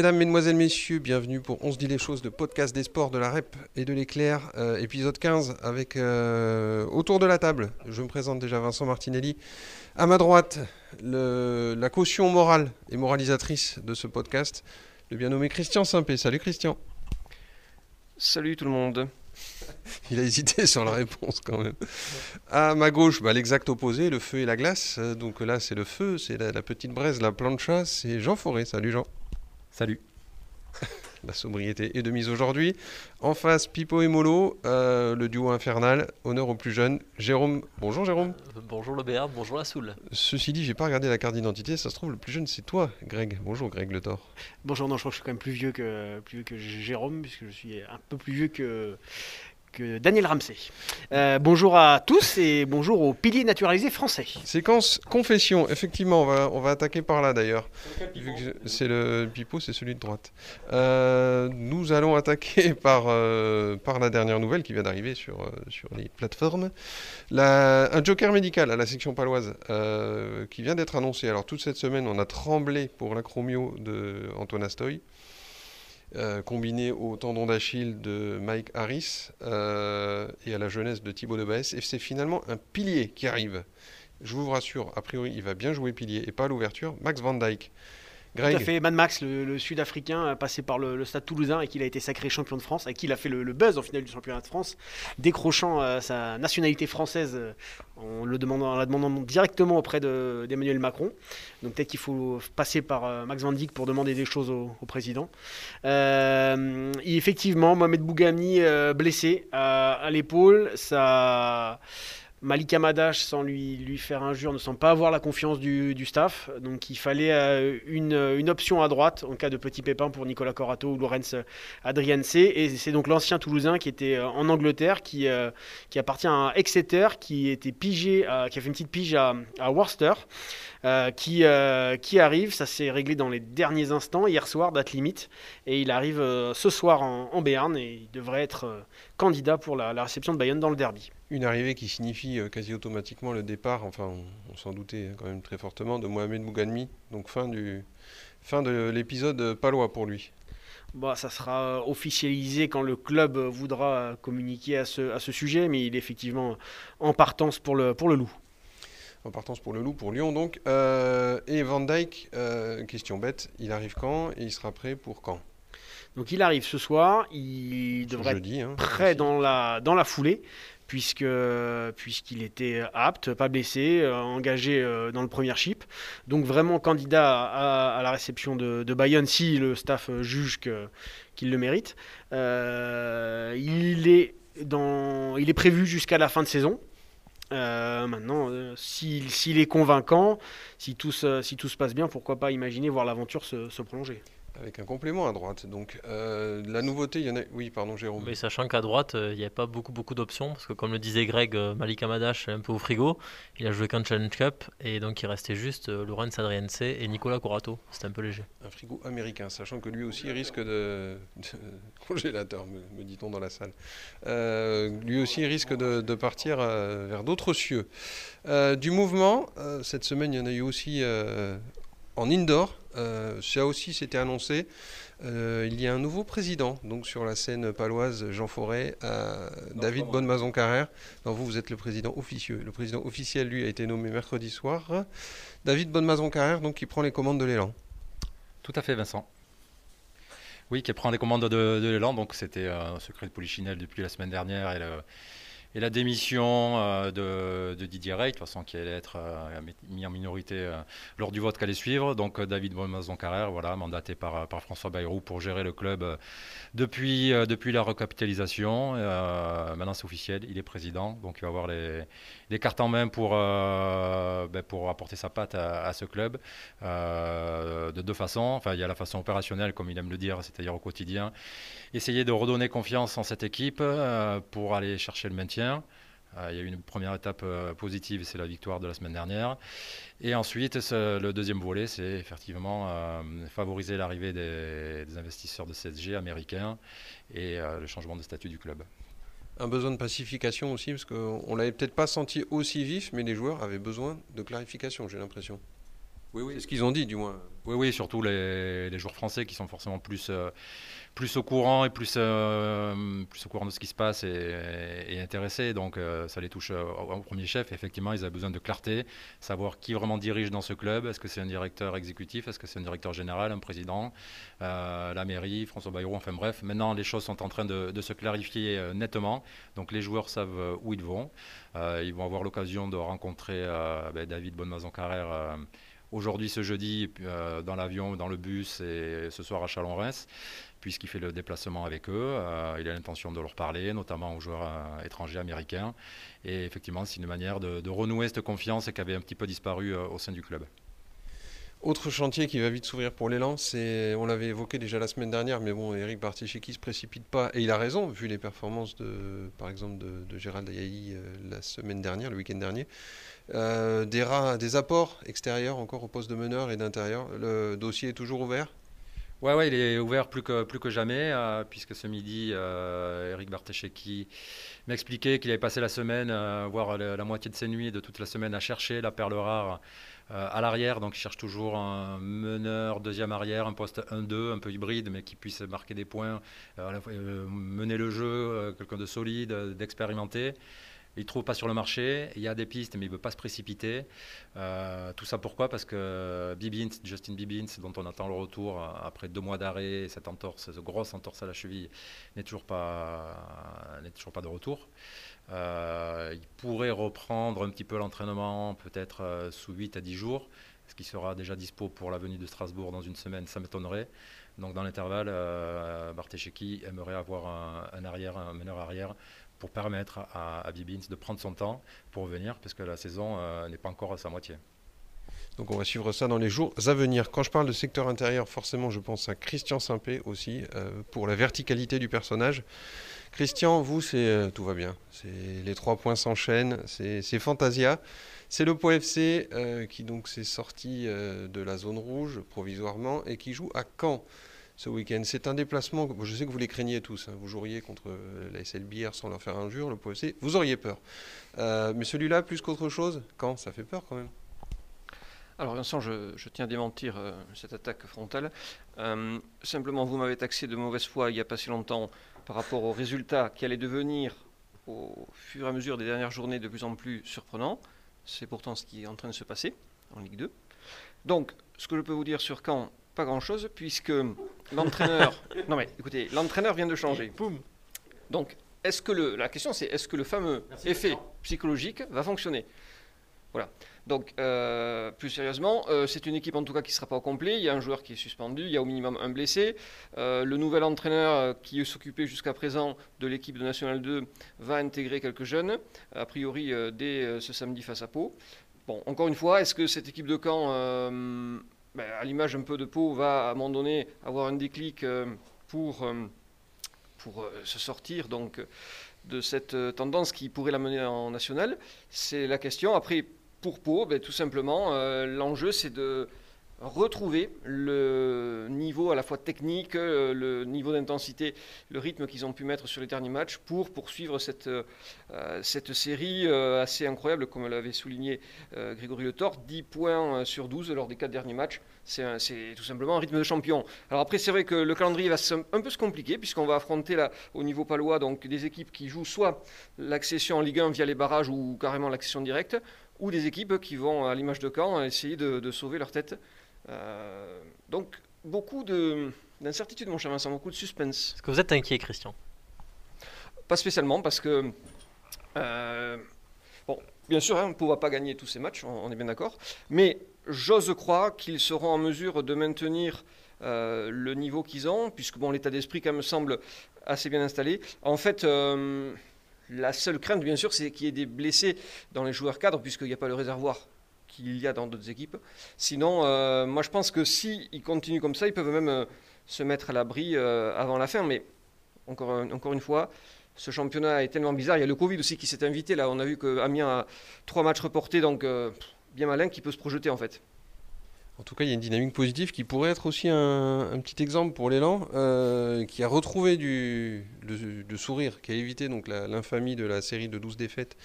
mesdames, mesdemoiselles, messieurs, bienvenue pour On se dit les choses de podcast des sports de la REP et de l'éclair, euh, épisode 15 avec euh, autour de la table. Je me présente déjà Vincent Martinelli. À ma droite, le- la caution morale et moralisatrice de ce podcast, le bien nommé Christian Simpé. Salut Christian. Salut tout le monde. Il a hésité sur la réponse quand même. À ma gauche, bah, l'exact opposé, le feu et la glace. Euh, Donc là, c'est le feu, c'est la, la petite braise, la plancha, c'est Jean Forêt. Salut Jean. Salut. La sobriété est de mise aujourd'hui. En face, Pipo et Molo, euh, le duo infernal. Honneur aux plus jeunes. Jérôme. Bonjour Jérôme. Euh, Bonjour le BR, bonjour la Soule. Ceci dit, j'ai pas regardé la carte d'identité. Ça se trouve, le plus jeune, c'est toi, Greg. Bonjour Greg Le Thor. Bonjour, non, je crois que je suis quand même plus vieux que, plus vieux que Jérôme, puisque je suis un peu plus vieux que Daniel Ramsey. Euh, bonjour à tous et bonjour aux piliers naturalisés français. Séquence confession. Effectivement, on va, on va attaquer par là d'ailleurs. C'est le Pipo, c'est celui de droite. Euh, nous allons attaquer par, euh, par la dernière nouvelle qui vient d'arriver sur, euh, sur les plateformes. La- un joker médical à la section paloise euh, qui vient d'être annoncé. Alors toute cette semaine, on a tremblé pour l'acromio de Antoine Astoy. Euh, combiné au tendon d'Achille de Mike Harris euh, et à la jeunesse de Thibaut de Baès. Et c'est finalement un pilier qui arrive. Je vous rassure, a priori, il va bien jouer pilier et pas l'ouverture. Max Van Dyke. Tout à Greg, fait, Mad Max, le, le Sud-Africain, passé par le, le Stade Toulousain et qui a été sacré champion de France, et qui a fait le, le buzz en finale du championnat de France, décrochant euh, sa nationalité française euh, en le demandant, en la demandant directement auprès de- d'Emmanuel Macron. Donc peut-être qu'il faut passer par euh, Max Van Dijk pour demander des choses au, au président. Et effectivement, Mohamed Bougami blessé à, à l'épaule, ça. Malik Amadash, sans lui, lui faire injure, ne semble pas avoir la confiance du, du staff. Donc il fallait euh, une, une option à droite en cas de petit pépin pour Nicolas Corato ou Lorenz Adrianse. Et c'est donc l'ancien Toulousain qui était euh, en Angleterre, qui, euh, qui appartient à Exeter, qui, était pigé, qui a fait une petite pige à, à Worcester, qui, qui arrive. Ça s'est réglé dans les derniers instants, hier soir, date limite. Et il arrive ce soir en, en Béarn et il devrait être candidat pour la, la réception de Bayonne dans le derby. une arrivée qui signifie euh, quasi automatiquement le départ, enfin on, on s'en doutait hein, quand même très fortement, de Mohamed Bouganmi. Donc fin, du, fin de l'épisode palois pour lui. Bon, ça sera euh, officialisé quand le club euh, voudra euh, communiquer à ce, à ce sujet, mais il est effectivement en partance pour le, pour le loup. En partance pour le loup, pour Lyon donc. Euh, et Van Dyke, euh, question bête, il arrive quand et il sera prêt pour quand? Donc il arrive ce soir, il devrait être jeudi. Hein, prêt aussi. dans la, dans la foulée, puisque puisqu'il était apte, pas blessé, euh, engagé euh, dans le premier chip. Donc vraiment candidat à, à la réception de, de Bayonne si le staff juge que- qu'il le mérite. Euh, il, est dans, il est prévu jusqu'à la fin de saison. Euh, maintenant, euh, s'il s'il est convaincant, si tout, se, si tout se passe bien, pourquoi pas imaginer voir l'aventure se, se prolonger. Avec un complément à droite. Donc euh, la nouveauté, il y en a. Oui, pardon, Jérôme. Mais sachant qu'à droite, euh, il n'y a pas beaucoup, beaucoup d'options, parce que comme le disait Greg, euh, Malik Amadash est un peu au frigo. Il a joué qu'un Challenge Cup, et donc il restait juste Lorenz Adriense et Nicolas Corato. C'était un peu léger. Un frigo américain, sachant que lui aussi risque de. de- congélateur, me, me dit-on dans la salle. Euh, lui aussi risque de, de partir vers d'autres cieux. Euh, du mouvement, cette semaine, il y en a eu aussi en indoor. Euh, ça aussi, c'était annoncé. Euh, il y a un nouveau président, donc sur la scène paloise, Jean Forêt, euh, David Bonnemazon-Carrère. Non, vous, vous êtes le président officieux. Le président officiel, lui, a été nommé mercredi soir. David Bonnemazon-Carrère, donc, qui prend les commandes de l'élan. Tout à fait, Vincent. Oui, qui prend les commandes de, de l'élan. Donc, c'était euh, un secret de Polichinelle depuis la semaine dernière. Et, le- et la démission euh, de, Didier Rey, de toute façon, qui allait être euh, mis en minorité euh, lors du vote qu'allait suivre. Donc, David Bonnemazon-Carrère, voilà, mandaté par, François Bayrou pour gérer le club depuis, depuis la recapitalisation. Maintenant, c'est officiel, il est président. Donc, il va avoir les, les cartes en main pour, ben, pour apporter sa patte à, ce club de deux façons. Enfin, il y a la façon opérationnelle, comme il aime le dire, c'est-à-dire au quotidien. Essayer de redonner confiance en cette équipe pour aller chercher le maintien. Euh, il y a eu une première étape euh, positive, c'est la victoire de la semaine dernière. Et ensuite, le deuxième volet, c'est effectivement euh, favoriser l'arrivée des, des investisseurs de CSG américains et le changement de statut du club. un besoin de pacification aussi, parce qu'on l'avait peut-être pas senti aussi vif, mais les joueurs avaient besoin de clarification, j'ai l'impression. Oui, C'est ce qu'ils ont dit, du moins. Oui, oui, surtout les, joueurs français qui sont forcément plus, plus au courant et plus, euh, plus au courant de ce qui se passe et, intéressés. Donc euh, ça les touche euh, au, premier chef. Effectivement, ils ont besoin de clarté, savoir qui vraiment dirige dans ce club. Est-ce que c'est un directeur exécutif? Est-ce que c'est un directeur général, un président? La mairie, François Bayrou, enfin bref. Maintenant, les choses sont en train de, se clarifier nettement. Donc les joueurs savent où ils vont. ils vont avoir l'occasion de rencontrer ben, David Bonnemazan-Carrère aujourd'hui, ce jeudi, dans l'avion, dans le bus et ce soir à Chalon-Reims puisqu'il fait le déplacement avec eux. Euh, il a l'intention de leur parler, notamment aux joueurs euh, étrangers américains. Et effectivement, c'est une manière de, renouer cette confiance qui avait un petit peu disparu euh, au sein du club. Autre chantier qui va vite s'ouvrir pour l'élan, c'est, on l'avait évoqué déjà la semaine dernière, mais bon, Eric Barticheki ne se précipite pas, et il a raison, vu les performances de, par exemple, de, Gérald Ayaï la semaine dernière, le week-end dernier. des, des apports extérieurs encore au poste de meneur et d'intérieur. Le dossier est toujours ouvert? Ouais, ouais, il est ouvert plus que, plus que jamais, euh, puisque ce midi, euh, Eric Bartesheki m'expliquait qu'il avait passé la semaine, euh, voire la, moitié de ses nuits, de toute la semaine, à chercher la perle rare à l'arrière. Donc, il cherche toujours un meneur, deuxième arrière, un poste 1-2, un peu hybride, mais qui puisse marquer des points, mener le jeu, quelqu'un de solide, d'expérimenté. Il ne trouve pas sur le marché, il y a des pistes, mais il ne veut pas se précipiter. Euh, tout ça pourquoi? Parce que Justin Bibins, dont on attend le retour après deux mois d'arrêt, cette entorse, cette grosse entorse à la cheville, n'est toujours toujours pas de retour. Euh, il pourrait reprendre un petit peu l'entraînement, peut-être euh, sous 8 à 10 jours. ce qui sera déjà dispo pour la venue de Strasbourg dans une semaine Ça m'étonnerait. Donc dans l'intervalle, euh, aimerait avoir un, arrière, un meneur arrière pour permettre à, à Bibins de prendre son temps pour revenir, parce que la saison euh, n'est pas encore à sa moitié. Donc on va suivre ça dans les jours à venir. Quand je parle de secteur intérieur, forcément je pense à Christian Simpé aussi, euh, pour la verticalité du personnage. Christian, vous, c'est euh, tout va bien. Les trois points s'enchaînent, c'est Fantasia. C'est le POFC qui donc s'est sorti de la zone rouge provisoirement et qui joue à Caen ce week-end. C'est un déplacement, je sais que vous les craignez tous, hein. vous joueriez contre euh, la SLBR sans leur faire injure, le POC, vous auriez peur. Euh, mais celui-là, plus qu'autre chose, quand Ça fait peur quand même. Alors Vincent, je, tiens à démentir euh, cette attaque frontale. simplement, vous m'avez taxé de mauvaise foi il n'y a pas si longtemps par rapport aux résultats qui allaient devenir au fur et à mesure des dernières journées de plus en plus surprenants. C'est pourtant ce qui est en train de se passer en Ligue 2. Donc, ce que je peux vous dire sur Caen, pas grand-chose, puisque l'entraîneur... non mais écoutez, l'entraîneur vient de changer. Donc, est-ce que le... la question c'est, est-ce que le fameux effet psychologique va fonctionner? Voilà. Donc, euh, plus sérieusement, euh, c'est une équipe en tout cas qui ne sera pas au complet. Il y a un joueur qui est suspendu, il y a au minimum un blessé. Euh, le nouvel entraîneur qui s'occupait jusqu'à présent de l'équipe de National 2 va intégrer quelques jeunes, a priori dès ce samedi face à Pau. Bon, encore une fois, est-ce que cette équipe de Caen ben, à l'image un peu de Pau, va à un moment donné avoir un déclic pour, pour se sortir donc, de cette tendance qui pourrait l'amener en national? C'est la question. Après, pour Pau, ben, tout simplement, l'enjeu c'est de retrouver le niveau à la fois technique, euh, le niveau d'intensité, le rythme qu'ils ont pu mettre sur les derniers matchs pour poursuivre cette, euh, série euh, assez incroyable, comme l'avait souligné Grégory Le Thor, 10 points sur 12 lors des 4 derniers matchs. C'est tout simplement un rythme de champion. Alors après, c'est vrai que le calendrier va un peu se compliquer, puisqu'on va affronter au niveau palois donc, des équipes qui jouent soit l'accession en Ligue 1 via les barrages ou carrément l'accession directe, ou des équipes qui vont, à l'image de Caen, essayer de, de sauver leur tête euh, donc, beaucoup d'incertitude, mon cher Vincent, beaucoup de suspense. Est-ce que vous êtes inquiet, Christian? Pas spécialement, parce que. Euh, bon, bien sûr, hein, on ne pourra pas gagner tous ces matchs, on, est bien d'accord. Mais j'ose croire qu'ils seront en mesure de maintenir euh, le niveau qu'ils ont, puisque bon, l'état d'esprit, quand même, semble assez bien installé. En fait. La seule crainte, bien sûr, c'est qu'il y ait des blessés dans les joueurs cadres, puisqu'il n'y a pas le réservoir qu'il y a dans d'autres équipes. Sinon, euh, moi je pense que s'ils si continuent comme ça, ils peuvent même euh, se mettre à l'abri euh, avant la fin. Mais encore, encore une fois, ce championnat est tellement bizarre. Il y a le Covid aussi qui s'est invité. Là, on a vu que Amiens a trois matchs reportés, donc bien malin qui peut se projeter en fait. En tout cas, il y a une dynamique positive qui pourrait être aussi un, petit exemple pour l'élan, qui a retrouvé du, sourire, qui a évité donc l'infamie de la série de 12 défaites,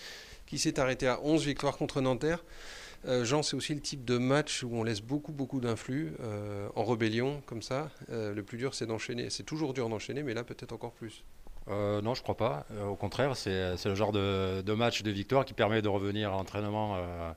qui s'est arrêtée à 11 victoires contre Nanterre. Jean, c'est aussi le type de match où on laisse beaucoup, beaucoup d'influx en rébellion, comme ça. le plus dur, c'est d'enchaîner. C'est toujours dur d'enchaîner, mais là, peut-être encore plus. Euh, non, je crois pas. Euh, au contraire, c'est le genre de, match de victoire qui permet de revenir à l'entraînement euh,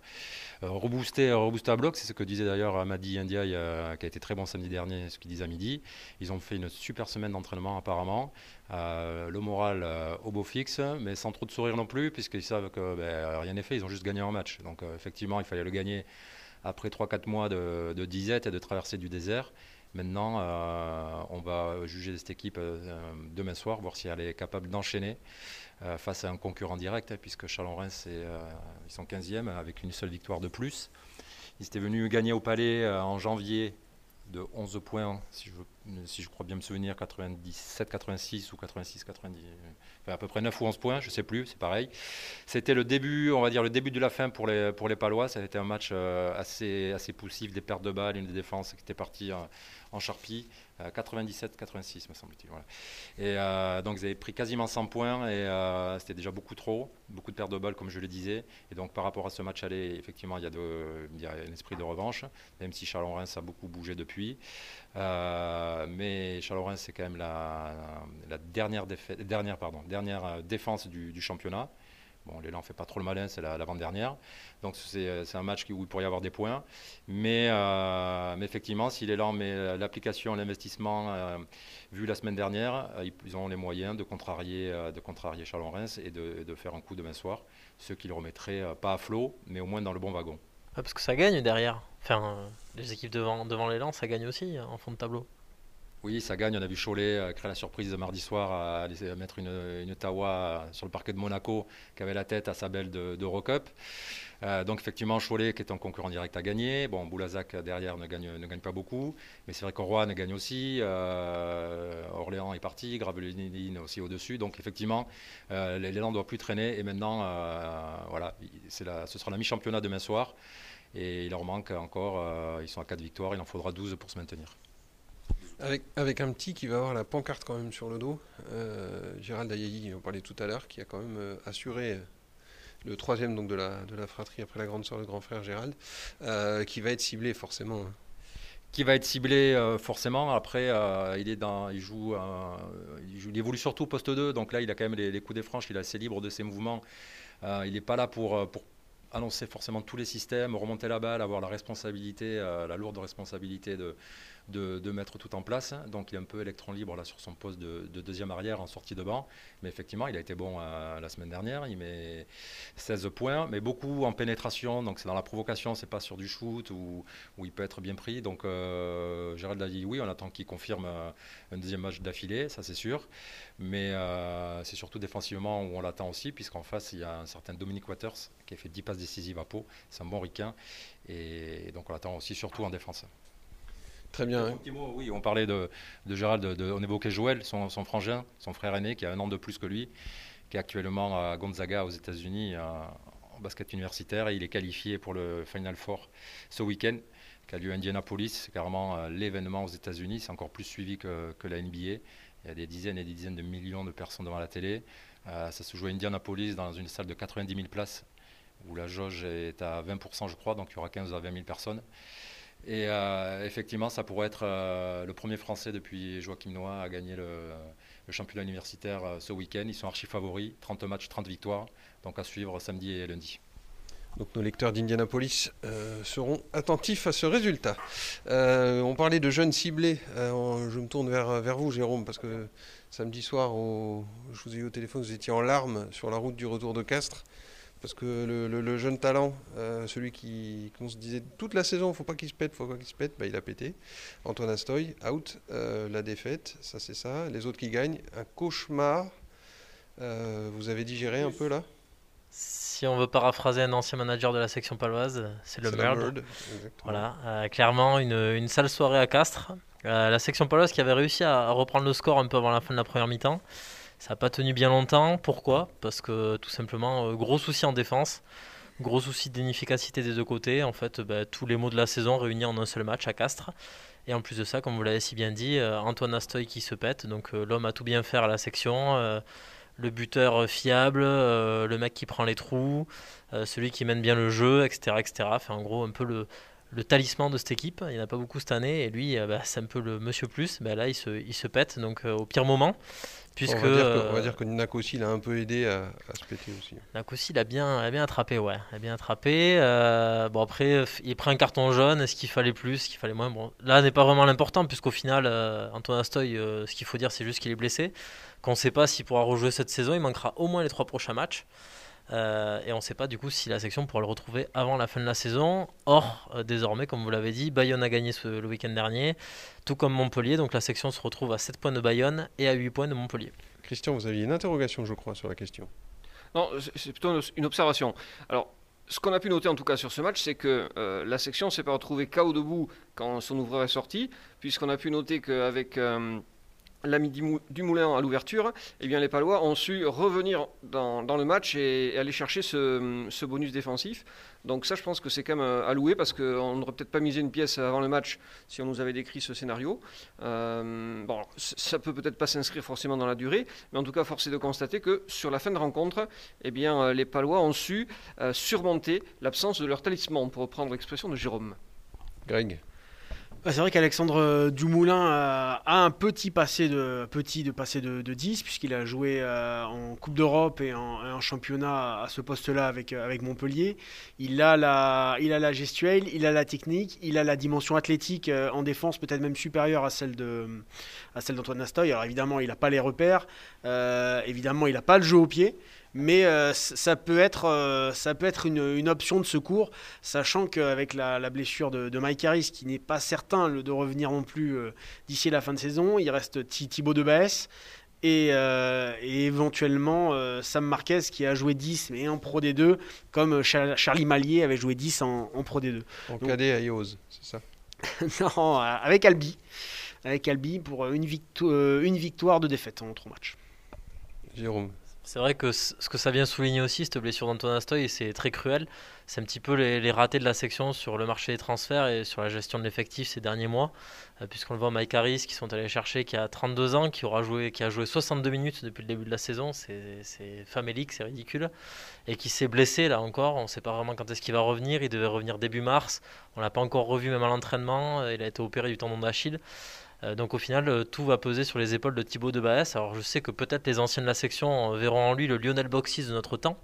rebooster, rebooster à bloc. C'est ce que disait d'ailleurs Madi India, qui a été très bon samedi dernier, ce qu'il disait à midi. Ils ont fait une super semaine d'entraînement apparemment. le moral au beau fixe, mais sans trop de sourire non plus, puisqu'ils savent que ben, rien n'est fait, ils ont juste gagné un match. Donc effectivement, il fallait le gagner après 3-4 mois de, de disette et de traversée du désert. Maintenant, euh, on va juger cette équipe euh, demain soir, voir si elle est capable d'enchaîner euh, face à un concurrent direct, hein, puisque Chalon-Reims, ils sont 15e avec une seule victoire de plus. Ils étaient venus gagner au Palais en janvier de 11 points, si je, si je crois bien me souvenir, 97, 86 ou 86, 90, enfin à peu près 9 ou 11 points, je ne sais plus, c'est pareil. C'était le début, on va dire le début de la fin pour les, pour les Palois. Ça a été un match assez, assez poussif, des pertes de balles, une défense qui était partie en charpie, 97-86 me semble-t-il. Et euh, donc ils avaient pris quasiment 100 points et euh, c'était déjà beaucoup trop, beaucoup de pertes de balles comme je le disais. Et donc par rapport à ce match aller, effectivement il y a, un esprit de revanche, même si Chalon-Reims a beaucoup bougé depuis. Euh, mais Chalon-Reims c'est quand même la, dernière, dernière défense du, championnat. Bon, l'élan ne fait pas trop le malin, c'est l'avant-dernière. Donc c'est un match où il pourrait y avoir des points. Mais, euh, effectivement, si l'élan met l'application, l'investissement, euh, vu la semaine dernière, euh, ils ont les moyens de contrarier, de contrarier Chalon-Reims et de, faire un coup demain soir. Ce qui le remettrait pas à flot, mais au moins dans le bon wagon. parce que ça gagne derrière. Enfin, les équipes devant l'élan, ça gagne aussi en fond de tableau. Oui, ça gagne. On a vu Cholet euh, créer la surprise mardi soir à, à mettre une, Tawa sur le parquet de Monaco qui avait la tête à sa belle d'Eurocup. Euh, donc effectivement, Cholet qui est un concurrent direct à gagner. Bon, Boulazac derrière ne gagne, ne gagne pas beaucoup, mais c'est vrai qu'Oroine gagne aussi. Euh, Orléans est parti, Gravelines aussi au-dessus. Donc effectivement, euh, l'élan ne doit plus traîner. Et maintenant, voilà, ce sera la mi-championnat demain soir. Et il leur manque encore, ils sont à 4 victoires, il en faudra 12 pour se maintenir. Avec, un petit qui va avoir la pancarte quand même sur le dos, euh, Gérald Ayayi, on parlait tout à l'heure, qui a quand même euh, assuré le troisième donc de la, fratrie après la grande soeur, le grand frère Gérald, euh, qui va être ciblé forcément. Hein. Qui va être ciblé forcément. Après, il joue, il évolue surtout au poste 2, donc là il a quand même les, les coups des franches, il est assez libre de ses mouvements. il n'est pas là pour, pour annoncer forcément tous les systèmes, remonter la balle, avoir la responsabilité, la lourde responsabilité de de, mettre tout en place. Donc il est un peu électron libre là sur son poste de, deuxième arrière en sortie de banc. Mais effectivement, il a été bon euh, la semaine dernière. Il met 16 points, mais beaucoup en pénétration. Donc c'est dans la provocation, c'est pas sur du shoot où, il peut être bien pris. Donc euh, Gérald a dit oui, on attend qu'il confirme euh, un deuxième match d'affilée, ça c'est sûr. Mais c'est surtout défensivement où on l'attend aussi, puisqu'en face il y a un certain Dominic Waters qui a fait 10 passes décisives à peau. C'est un bon ricain. Et donc on l'attend aussi surtout en défense. Très bien. oui, on parlait de, Gérald, on évoquait Joël, son, frangin, son frère aîné, qui a un an de plus que lui, qui est actuellement à Gonzaga aux États-Unis en basket universitaire et il est qualifié pour le Final Four ce week-end qui a lieu à Indianapolis. C'est carrément euh, l'événement aux États-Unis, c'est encore plus suivi que, la NBA. Il y a des dizaines et des dizaines de millions de personnes devant la télé. Euh, ça se joue à Indianapolis dans une salle de 90 000 places où la jauge est à 20%, je crois, donc il y aura 15 à 20 000 personnes. Et euh, effectivement, ça pourrait être euh, le premier Français depuis Joachim Noah à gagner le, championnat universitaire euh, ce week-end. Ils sont archi favoris, 30 matchs, 30 victoires. Donc à suivre samedi et lundi. Donc nos lecteurs d'Indianapolis seront attentifs à ce résultat. on parlait de jeunes ciblés. je me tourne vers, vers vous, Jérôme, parce que samedi soir, je vous ai eu au téléphone, vous étiez en larmes sur la route du retour de Castres. Parce que le, jeune talent, euh, celui qui, qu'on se disait toute la saison, faut pas qu'il se pète, faut pas qu'il se pète, bah, il a pété. Antoine Astoy, out, euh, la défaite, ça c'est ça. Les autres qui gagnent, un cauchemar. Euh, vous avez digéré un peu là? Si on veut paraphraser un ancien manager de la section paloise, c'est le merde. Voilà, clairement une, une, sale soirée à Castres. la section paloise qui avait réussi à reprendre le score un peu avant la fin de la première mi-temps. Ça n'a pas tenu bien longtemps. Pourquoi? Parce que tout simplement, euh, gros souci en défense, gros souci d'inefficacité des deux côtés. En fait, bah, tous les mots de la saison réunis en un seul match à Castres. Et en plus de ça, comme vous l'avez si bien dit, euh, Antoine Astoy qui se pète. Donc euh, l'homme a tout bien fait à la section. le buteur fiable, le mec qui prend les trous, celui qui mène bien le jeu, etc. etc. En gros, un peu le, le talisman de cette équipe. Il n'y en a pas beaucoup cette année. Et lui, bah, c'est un peu le monsieur plus. Bah, là, il se, il se pète. Donc, au pire moment. Puisque, on, va dire que, on va dire que Nakosi l'a un peu aidé à, se péter aussi. Nakosi l'a bien, a bien attrapé, ouais. A bien attrapé. Euh, bon, après, il prend un carton jaune. Est-ce qu'il fallait plus? Est-ce qu'il fallait moins? Bon, Là, n'est pas vraiment l'important, puisqu'au final, euh, Antoine Astoy, euh, ce qu'il faut dire, c'est juste qu'il est blessé. Qu'on ne sait pas s'il pourra rejouer cette saison. Il manquera au moins les trois prochains matchs. Euh, et on ne sait pas du coup si la section pourra le retrouver avant la fin de la saison. Or, euh, désormais, comme vous l'avez dit, Bayonne a gagné ce, le week-end dernier, tout comme Montpellier. Donc la section se retrouve à 7 points de Bayonne et à 8 points de Montpellier. Christian, vous aviez une interrogation, je crois, sur la question. Non, c'est plutôt une observation. Alors, ce qu'on a pu noter en tout cas sur ce match, c'est que euh, la section s'est pas retrouvée KO debout quand son ouvreur est sorti, puisqu'on a pu noter qu'avec l'ami du Moulin à l'ouverture, eh bien les Palois ont su revenir dans, le match et, aller chercher ce, bonus défensif. Donc ça, je pense que c'est quand même euh, à louer parce qu'on n'aurait peut-être pas misé une pièce avant le match si on nous avait décrit ce scénario. Euh, bon, ça peut peut-être pas s'inscrire forcément dans la durée, mais en tout cas, force est de constater que sur la fin de rencontre, eh bien, euh, les Palois ont su surmonter l'absence de leur talisman, pour reprendre l'expression de Jérôme. Greg? Bah, c'est vrai qu'Alexandre euh, Dumoulin a, un petit passé de, petit de, passé de, 10, puisqu'il a joué euh, en Coupe d'Europe et en, championnat à ce poste-là avec, euh, Montpellier. Il a, la, il gestuelle, il a la technique, il a la dimension athlétique en défense, peut-être même supérieure à celle, de, à celle d'Antoine Nastoy. Alors évidemment, il n'a pas les repères, évidemment, il n'a pas le jeu au pied mais euh, ça peut être, euh, ça peut être une, option de secours, sachant qu'avec la, blessure de, Mike Harris, qui n'est pas certain de revenir non plus euh, d'ici la fin de saison, il reste Thibaut de Baès. Et, éventuellement Sam Marquez qui a joué 10 mais en Pro D2 comme Charlie Mallier avait joué 10 en, Pro D2. En cadet à IOS, c'est ça? Non, avec Albi. Avec Albi pour une, une victoire de défaite en trois matchs. Jérôme c'est vrai que ce que ça vient souligner aussi, cette blessure d'Antoine Astoy, c'est très cruel. C'est un petit peu les, ratés de la section sur le marché des transferts et sur la gestion de l'effectif ces derniers mois. Euh, puisqu'on le voit Mike Harris, qui sont allés chercher, qui a 32 ans, qui, aura joué, qui a joué 62 minutes depuis le début de la saison. C'est famélique, c'est ridicule. Et qui s'est blessé là encore. On ne sait pas vraiment quand est-ce qu'il va revenir. Il devait revenir début mars. On l'a pas encore revu même à l'entraînement. Il a été opéré du tendon d'Achille. Euh, donc au final, euh, tout va peser sur les épaules de Thibaut de Baès. Alors je sais que peut-être les anciens de la section euh, verront en lui le Lionel Boxis de notre temps.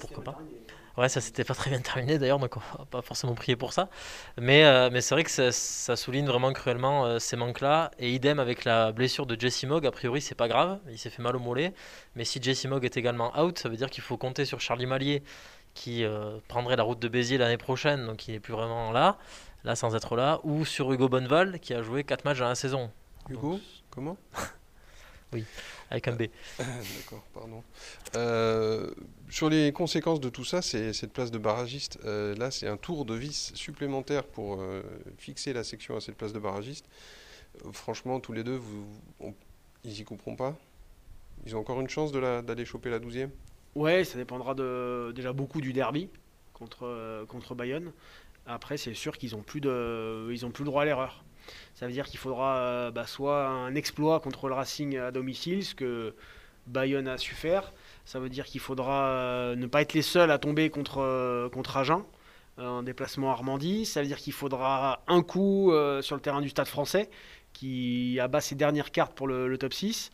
Pourquoi pas Ouais, ça s'était pas très bien terminé d'ailleurs, donc on va pas forcément prier pour ça. Mais, mais c'est vrai que ça, souligne vraiment cruellement ces manques-là. Et idem avec la blessure de Jesse Mogg, a priori c'est pas grave, il s'est fait mal au mollet. Mais si Jesse Mogg est également out, ça veut dire qu'il faut compter sur Charlie Mallier qui prendrait la route de Béziers l'année prochaine, donc il n'est plus vraiment là là sans être là, ou sur Hugo Bonneval qui a joué 4 matchs dans la saison. Hugo Comment Oui, avec un B. D'accord, pardon. Euh, sur les conséquences de tout ça, c'est cette place de barragiste. Euh, là, c'est un tour de vis supplémentaire pour euh, fixer la section à cette place de barragiste. franchement, tous les deux, vous, ils y couperont pas Ils ont encore une chance d'aller choper la 12e Ouais, ça dépendra de, déjà beaucoup du derby contre, contre Bayonne. Après, c'est sûr qu'ils n'ont plus, le droit à l'erreur. Ça veut dire qu'il faudra euh, bah, soit un exploit contre le Racing à domicile, ce que Bayonne a su faire. Ça veut dire qu'il faudra euh, ne pas être les seuls à tomber contre, euh, Agen en déplacement à Armandie. Ça veut dire qu'il faudra un coup sur le terrain du Stade français qui abat ses dernières cartes pour le, le top 6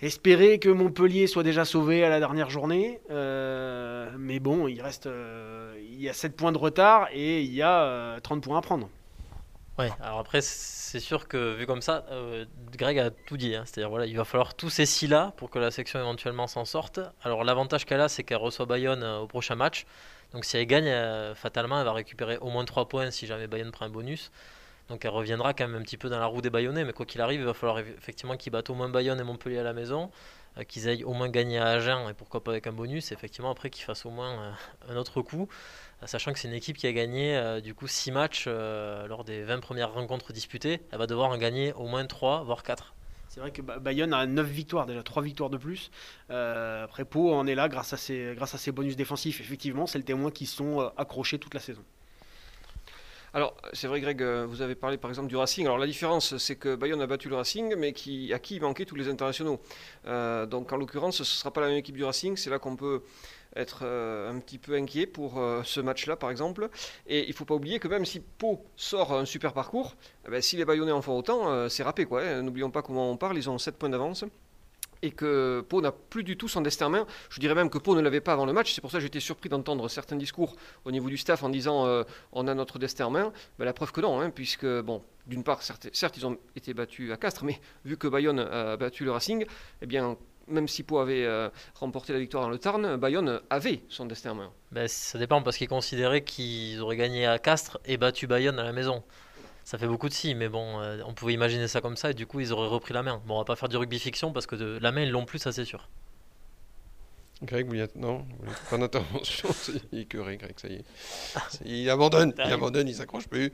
espérer que Montpellier soit déjà sauvé à la dernière journée. Euh, mais bon, il reste, euh, il y a 7 points de retard et il y a 30 euh, points à prendre. Ouais, alors après, c'est sûr que vu comme ça, Greg a tout dit. Hein. C'est-à-dire, voilà, il va falloir tous ces six-là pour que la section éventuellement s'en sorte. Alors, l'avantage qu'elle a, c'est qu'elle reçoit Bayonne au prochain match. Donc, si elle gagne, fatalement, elle va récupérer au moins 3 points si jamais Bayonne prend un bonus. Donc elle reviendra quand même un petit peu dans la roue des Bayonnais, mais quoi qu'il arrive, il va falloir effectivement qu'ils battent au moins Bayonne et Montpellier à la maison, euh, qu'ils aillent au moins gagner à Agen, et pourquoi pas avec un bonus, effectivement après qu'ils fassent au moins euh, un autre coup, euh, sachant que c'est une équipe qui a gagné du coup 6 matchs lors des 20 premières rencontres disputées, elle va devoir en gagner au moins 3, voire 4. C'est vrai que Bayonne a 9 victoires, déjà 3 victoires de plus. après, Pau en est là grâce à ses, grâce à ses bonus défensifs. Effectivement, c'est le témoin qui sont accrochés toute la saison. Alors, c'est vrai, Greg, euh, vous avez parlé par exemple du Racing. Alors, la différence, c'est que Bayonne a battu le Racing, mais qui, à qui il manquait tous les internationaux. Euh, donc, en l'occurrence, ce ne sera pas la même équipe du Racing. C'est là qu'on peut être euh, un petit peu inquiet pour ce match-là, par exemple. Et il ne faut pas oublier que même si Pau sort un super parcours, eh ben, si les Bayonnais en font autant, c'est râpé. Hein. N'oublions pas comment on parle, ils ont 7 points d'avance et que Pau n'a plus du tout son destin en main. Je dirais même que Pau ne l'avait pas avant le match. C'est pour ça que j'étais surpris d'entendre certains discours au niveau du staff en disant euh, on a notre destin en main. Ben, la preuve que non, hein, puisque, bon, d'une part, certes, ils ont été battus à Castres, mais vu que Bayonne a battu le Racing, eh bien, même si Pau avait euh, remporté la victoire dans le Tarn, Bayonne avait son destin en main. Ben, ça dépend parce qu'ils considéraient qu'ils auraient gagné à Castres et battu Bayonne à la maison ça fait beaucoup de si, mais bon, euh, on pouvait imaginer ça comme ça et du coup ils auraient repris la main. Bon, on va pas faire du rugby fiction parce que de, la main ils l'ont plus, ça c'est sûr. Greg, vous non, pas d'intervention, il est Greg, ça y est. Il abandonne, il abandonne, il s'accroche plus.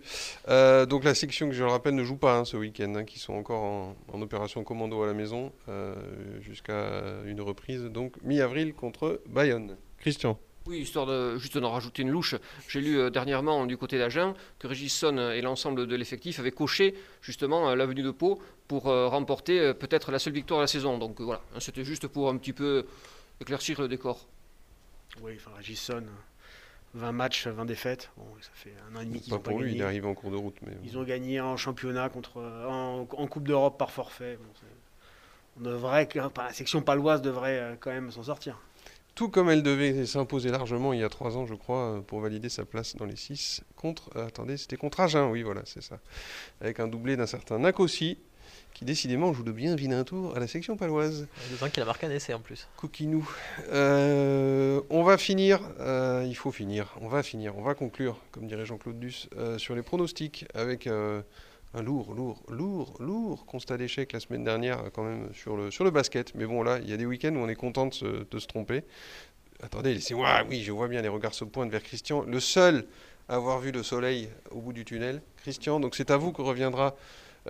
Euh, donc la section que je le rappelle ne joue pas hein, ce week-end, hein, qui sont encore en, opération commando à la maison euh, jusqu'à une reprise, donc mi-avril contre Bayonne. Christian. Oui, histoire de juste d'en rajouter une louche. J'ai lu euh, dernièrement du côté d'Agen que Regisson et l'ensemble de l'effectif avaient coché justement euh, l'avenue de Pau pour euh, remporter peut-être la seule victoire de la saison. Donc voilà, hein, c'était juste pour un petit peu éclaircir le décor. Oui, enfin Regisson, 20 matchs, 20 défaites. Bon, ça fait un an et demi qu'ils ont pas pour lui, il arrive en cours de route. Mais... Ils ont gagné en championnat contre, en, Coupe d'Europe par forfait. on devrait, la section paloise devrait quand même s'en sortir. Tout comme elle devait s'imposer largement il y a trois ans, je crois, pour valider sa place dans les six contre. Euh, attendez, c'était contre Agen, oui, voilà, c'est ça. Avec un doublé d'un certain Nakossi, qui décidément joue de bien vilain tour à la section paloise. Il qu'il a marqué un essai en plus. Coquinou. Euh, on va finir, euh, il faut finir, on va finir, on va conclure, comme dirait Jean-Claude Duss, sur les pronostics avec un lourd, lourd, lourd, lourd constat d'échec la semaine dernière quand même sur le, le basket. Mais bon là, il y a des week-ends où on est content de se, tromper. Attendez, laissez-moi, oui, je vois bien les regards se pointent vers Christian. Le seul à avoir vu le soleil au bout du tunnel, Christian. Donc c'est à vous que reviendra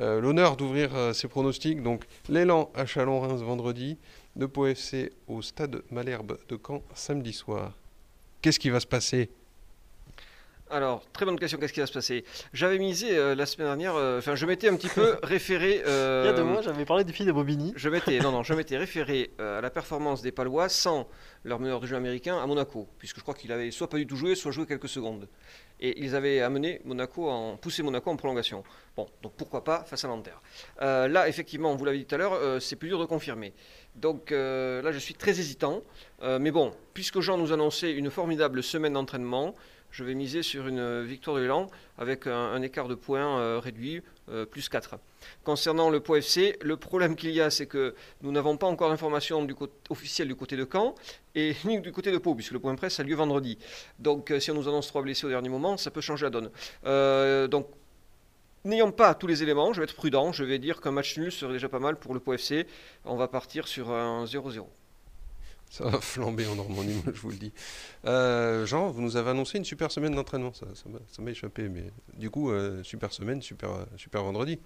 euh, l'honneur d'ouvrir euh, ces pronostics. Donc l'élan à Chalon-Reims vendredi, de FC au stade Malherbe de Caen samedi soir. Qu'est-ce qui va se passer? Alors, très bonne question, qu'est-ce qui va se passer? J'avais misé euh, la semaine dernière, euh, enfin, je m'étais un petit peu référé. Euh, Il y a deux mois, j'avais parlé des filles de Bobigny. Je m'étais, non, non, je m'étais référé à la performance des Palois sans leur meneur de jeu américain à Monaco, puisque je crois qu'il avait soit pas du tout joué, soit joué quelques secondes. Et ils avaient amené Monaco, en, poussé Monaco en prolongation. Bon, donc pourquoi pas face à Nanterre. là, effectivement, vous l'avez dit tout à l'heure, c'est plus dur de confirmer. Donc là, je suis très hésitant. mais bon, puisque Jean nous annonçait une formidable semaine d'entraînement, je vais miser sur une victoire de l'élan avec un, écart de points euh, réduit, euh, plus 4. Concernant le Pau FC, le problème qu'il y a, c'est que nous n'avons pas encore d'informations officielle du côté de Caen et ni du côté de Pau, puisque le point presse a lieu vendredi. Donc euh, si on nous annonce trois blessés au dernier moment, ça peut changer la donne. donc N'ayant pas tous les éléments, je vais être prudent, je vais dire qu'un match nul serait déjà pas mal pour le Pau FC. On va partir sur un 0-0. Ça va flamber en Normandie, je vous le dis. Euh, Jean, vous nous avez annoncé une super semaine d'entraînement. Ça, ça m'a échappé, mais du coup, euh, super semaine, super, super vendredi.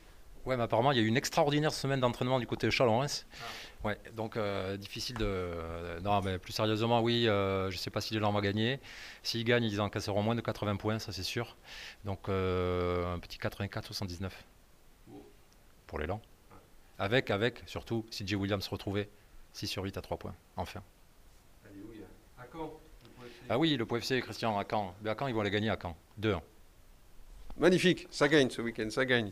Ouais, mais apparemment, il y a eu une extraordinaire semaine d'entraînement du côté de Chalon-Reims. Ah. Ouais, donc euh, difficile de. non, mais plus sérieusement, oui, je ne sais pas si les vont gagner. S'ils gagnent, ils encasseront moins de 80 points, ça c'est sûr. Donc un petit 84-79 pour l'élan. Avec, avec, surtout, si J. Williams se retrouvait 6 sur 8 à 3 points, enfin. Ah oui, le POFC, Christian, à Caen. Mais à Caen, ils vont les gagner à Caen. 2-1. Magnifique, ça gagne ce week-end, ça gagne.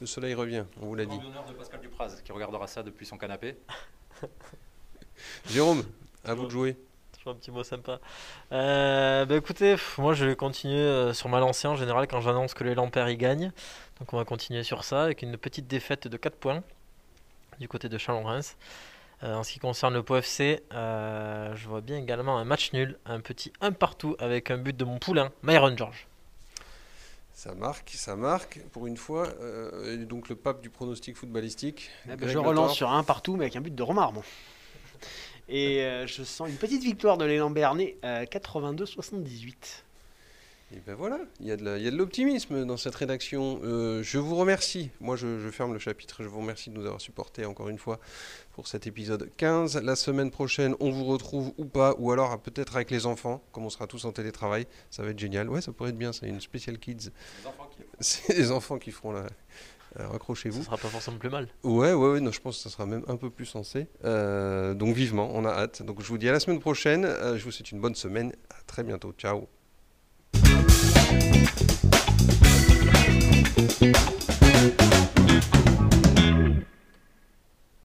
Le soleil revient, on vous l'a dit. de Pascal Dupraz, qui regardera ça depuis son canapé. Jérôme, à vous de jouer. Toujours un petit mot sympa. Euh, bah écoutez, moi je vais continuer euh, sur ma lancée en général quand j'annonce que les Lampères y gagnent. Donc on va continuer sur ça avec une petite défaite de 4 points du côté de Chalon-Reims. Euh, en ce qui concerne le POFC, euh, je vois bien également un match nul, un petit 1 partout avec un but de mon poulain, Myron George. Ça marque, ça marque pour une fois. Euh, donc le pape du pronostic footballistique. Eh ben, je relance sur un partout, mais avec un but de Romar. Et je sens une petite victoire de l'élan Bernet, 82-78. Et ben voilà, il y a de l'optimisme dans cette rédaction. Euh, je vous remercie. Moi, je, ferme le chapitre. Je vous remercie de nous avoir supportés encore une fois pour cet épisode 15. La semaine prochaine, on vous retrouve ou pas, ou alors peut-être avec les enfants, comme on sera tous en télétravail. Ça va être génial. Ouais, ça pourrait être bien. C'est une spéciale kids. C'est les enfants qui feront la, Raccrochez-vous. Ça sera pas forcément plus mal. Ouais, ouais, ouais non, je pense que ça sera même un peu plus sensé. Euh, donc vivement, on a hâte. Donc je vous dis à la semaine prochaine. Euh, je vous souhaite une bonne semaine. À très bientôt. Ciao. Thank